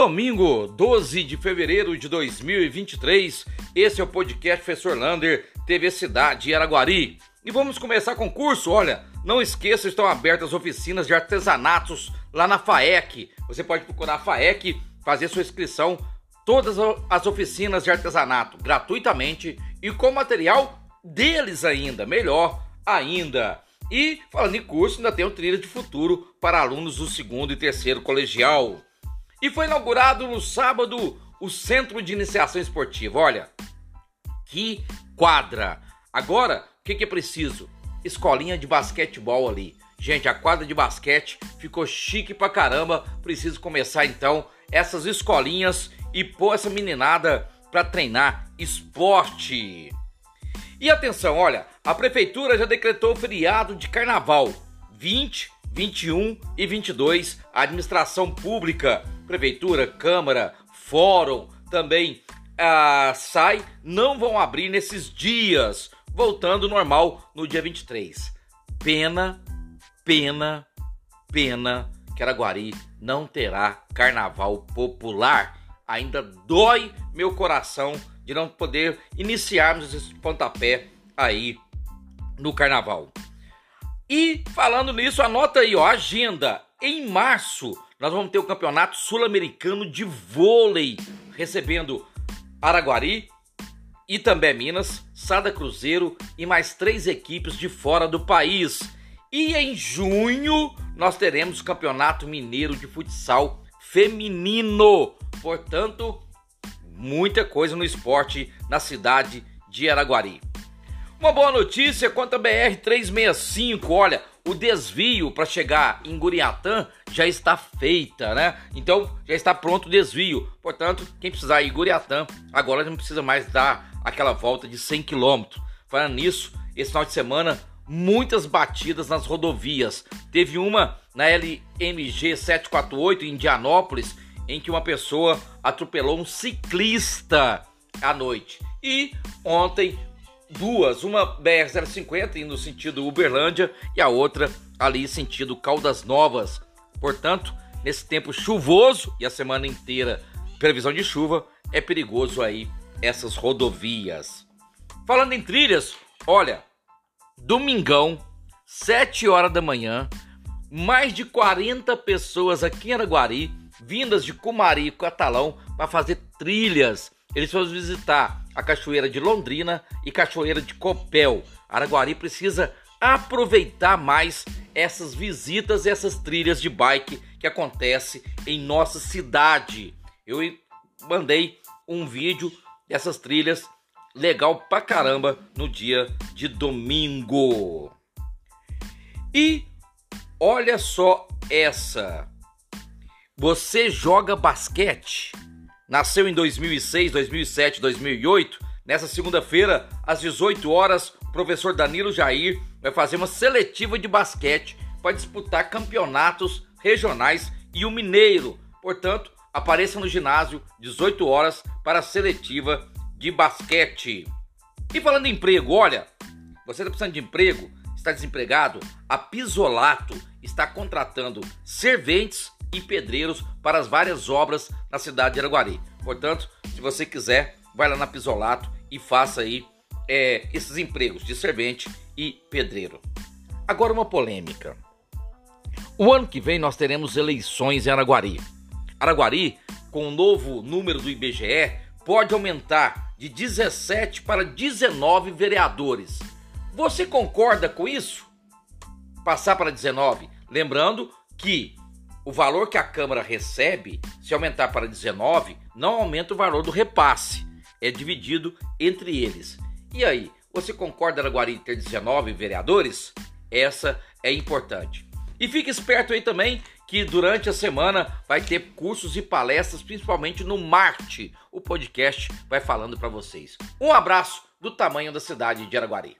Domingo, 12 de fevereiro de 2023, esse é o podcast Professor Lander, TV Cidade Araguari. E vamos começar com curso. Olha, não esqueça, estão abertas oficinas de artesanatos lá na FAEC. Você pode procurar a FAEC, fazer sua inscrição, todas as oficinas de artesanato, gratuitamente e com material deles ainda, melhor ainda. E falando em curso, ainda tem o Trilha de Futuro para alunos do segundo e terceiro colegial. E foi inaugurado no sábado o Centro de Iniciação Esportiva. Olha, que quadra! Agora, o que, que é preciso? Escolinha de basquetebol ali. Gente, a quadra de basquete ficou chique pra caramba. Preciso começar então essas escolinhas e pôr essa meninada para treinar esporte. E atenção, olha, a prefeitura já decretou feriado de carnaval 20, 21 e 22. A administração pública prefeitura, câmara, fórum, também a SAI não vão abrir nesses dias, voltando normal no dia 23. Pena, pena, pena que Araguari não terá carnaval popular. Ainda dói meu coração de não poder iniciarmos esse pontapé aí no carnaval. E falando nisso, anota aí, ó, agenda. Em março, nós vamos ter o Campeonato Sul-Americano de Vôlei, recebendo Araguari, Itambé Minas, Sada Cruzeiro e mais três equipes de fora do país. E em junho nós teremos o Campeonato Mineiro de Futsal Feminino. Portanto, muita coisa no esporte na cidade de Araguari. Uma boa notícia quanto a BR-365. Olha, o desvio para chegar em Guriatã já está feita, né? Então já está pronto o desvio. Portanto, quem precisar ir em Guriatã, agora não precisa mais dar aquela volta de 100 km. Falando nisso, esse final de semana, muitas batidas nas rodovias. Teve uma na LMG 748 em Indianópolis, em que uma pessoa atropelou um ciclista à noite. E ontem duas, uma BR-050 indo no sentido Uberlândia e a outra ali sentido Caldas Novas. Portanto, nesse tempo chuvoso e a semana inteira previsão de chuva, é perigoso aí essas rodovias. Falando em trilhas, olha, domingão, 7 horas da manhã, mais de 40 pessoas aqui em Araguari, vindas de Cumari e Catalão para fazer trilhas. Eles foram visitar a Cachoeira de Londrina e Cachoeira de Copel. Araguari precisa aproveitar mais essas visitas, essas trilhas de bike que acontece em nossa cidade. Eu mandei um vídeo dessas trilhas legal pra caramba no dia de domingo. E olha só essa. Você joga basquete? Nasceu em 2006, 2007, 2008. Nessa segunda-feira, às 18 horas, o professor Danilo Jair vai fazer uma seletiva de basquete para disputar campeonatos regionais e o Mineiro. Portanto, apareça no ginásio 18 horas para a seletiva de basquete. E falando em emprego, olha, você está precisando de emprego, está desempregado? A Pisolato está contratando serventes e pedreiros para as várias obras na cidade de Araguari. Portanto, se você quiser, vai lá na Pisolato e faça aí é, esses empregos de servente e pedreiro. Agora uma polêmica. O ano que vem nós teremos eleições em Araguari. Araguari, com o novo número do IBGE, pode aumentar de 17 para 19 vereadores. Você concorda com isso? Passar para 19. Lembrando que o valor que a Câmara recebe, se aumentar para 19, não aumenta o valor do repasse, é dividido entre eles. E aí, você concorda Araguari ter 19 vereadores? Essa é importante. E fique esperto aí também que durante a semana vai ter cursos e palestras, principalmente no Marte. O podcast vai falando para vocês. Um abraço do tamanho da cidade de Araguari.